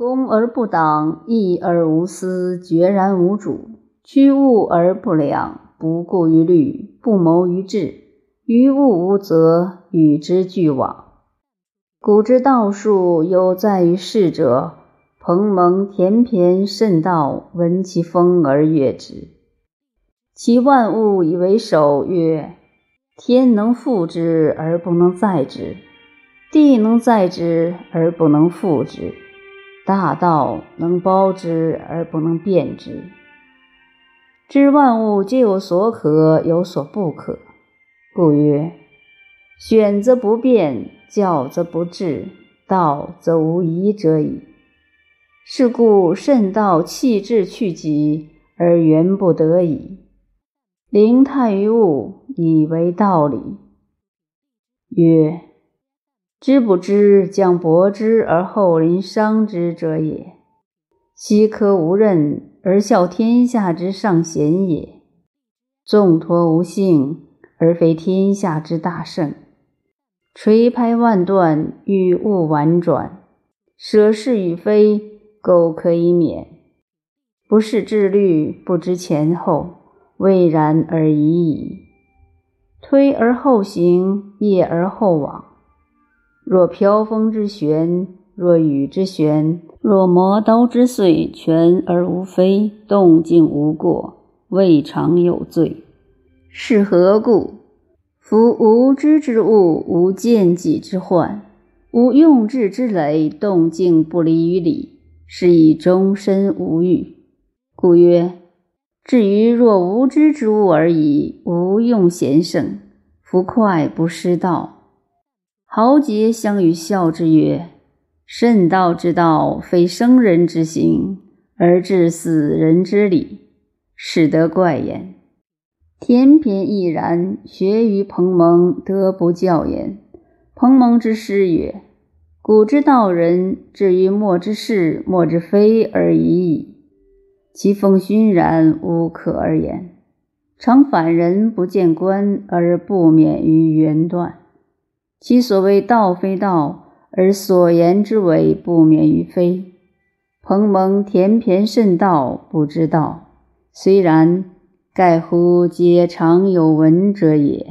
恭而不党，义而无私，决然无主。趋物而不量，不顾于虑，不谋于智。于物无则，与之俱往。古之道术，有在于世者。蓬蒙恬骈，甚道，闻其风而悦之。其万物以为首，曰：天能覆之而不能载之，地能载之而不能覆之，大道能包之而不能变之。知万物皆有所可，有所不可，故曰：选则不变，教则不治，道则无疑者矣。是故慎道弃智去己，而原不得已。灵泰于物，以为道理。曰：知不知将博之而后临伤之者也。奚可无任而效天下之上贤也？纵托无幸而非天下之大圣。垂拍万段，欲物婉转，舍是与非。苟可以免，不是自虑，不知前后，未然而已矣。推而后行，业而后往。若飘风之旋，若雨之旋，若磨刀之碎，全而无非，动静无过，未尝有罪。是何故？夫无知之物，无见己之患，无用智之累，动静不离于理。是以终身无欲，故曰：至于若无知之物而已，无用贤圣，夫快不失道。豪杰相与笑之曰：圣道之道，非生人之行，而治死人之理，使得怪言。田骈亦然，学于彭蒙，得不教焉。彭蒙之师曰。古之道人，至于莫之是，莫之非而已矣。其风熏然，无可而言。常反人不见官，而不免于缘断。其所谓道非道，而所言之为不免于非。蓬蒙田骈甚道，不知道。虽然，盖乎皆常有闻者也。